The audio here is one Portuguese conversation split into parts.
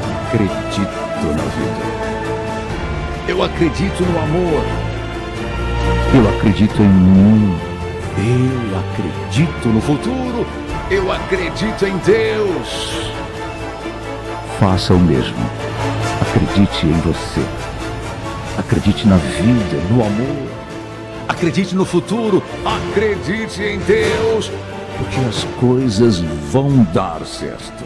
acredito na vida. Eu acredito no amor. Eu acredito em mim. Eu acredito no futuro. Eu acredito em Deus. Faça o mesmo. Acredite em você. Acredite na vida, no amor. Acredite no futuro. Acredite em Deus. Porque as coisas vão dar certo.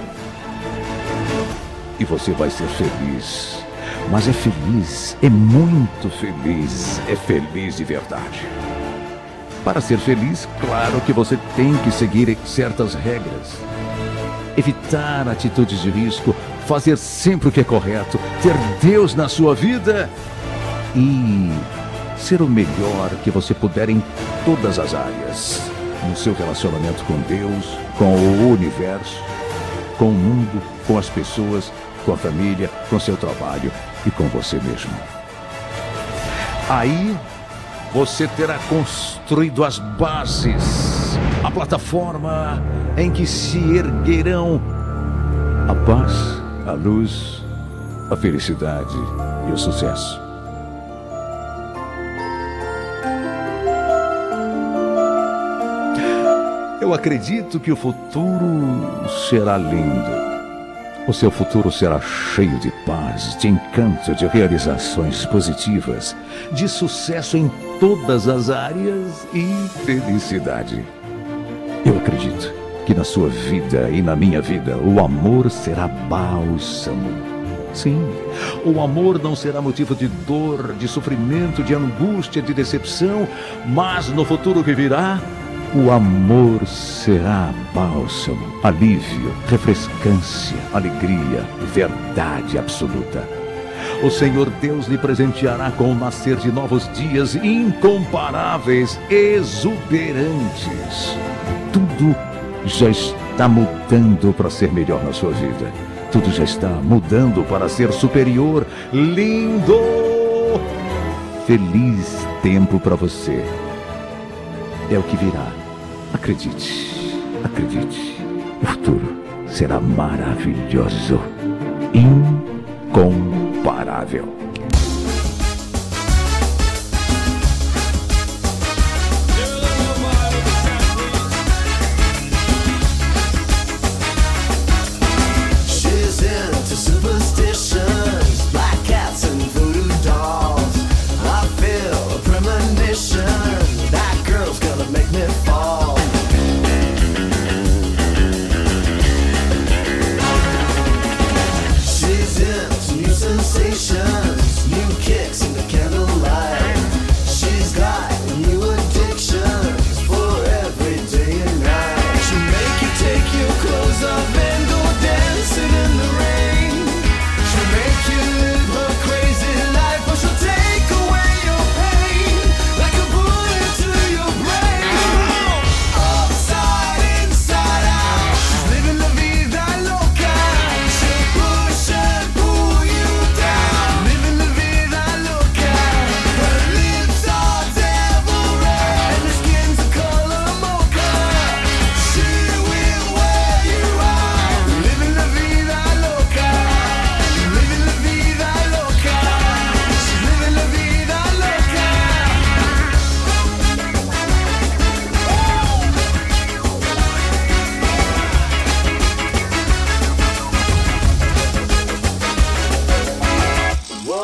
E você vai ser feliz. Mas é feliz, é muito feliz, é feliz de verdade. Para ser feliz, claro que você tem que seguir certas regras. Evitar atitudes de risco, fazer sempre o que é correto, ter Deus na sua vida e ser o melhor que você puder em todas as áreas. No seu relacionamento com Deus, com o universo, com o mundo, com as pessoas, com a família, com seu trabalho e com você mesmo. Aí você terá construído as bases, a plataforma em que se erguerão a paz, a luz, a felicidade e o sucesso. Eu acredito que o futuro será lindo. O seu futuro será cheio de paz, de encanto, de realizações positivas, de sucesso em todas as áreas e felicidade. Eu acredito que na sua vida e na minha vida o amor será bálsamo. Sim, o amor não será motivo de dor, de sofrimento, de angústia, de decepção, mas no futuro que virá, o amor será bálsamo, alívio, refrescância, alegria, verdade absoluta. O Senhor Deus lhe presenteará com o nascer de novos dias incomparáveis, exuberantes. Tudo já está mudando para ser melhor na sua vida. Tudo já está mudando para ser superior, lindo. Feliz tempo para você. É o que virá Acredite, acredite. O futuro será maravilhoso, incomparável.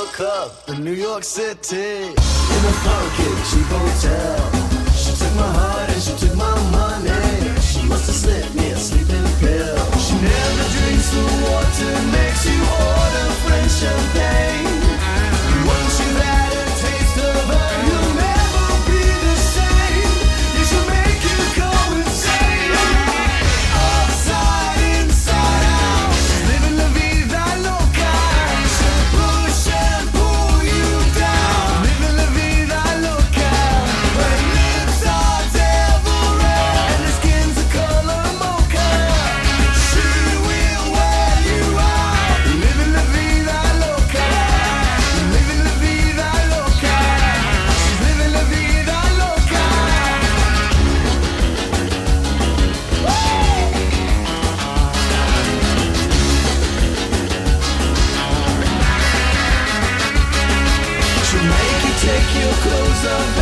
War Club in New York City. In a funky cheap hotel. She took my heart and she took my money. She must have slipped me a sleeping pill. She never drinks the water next of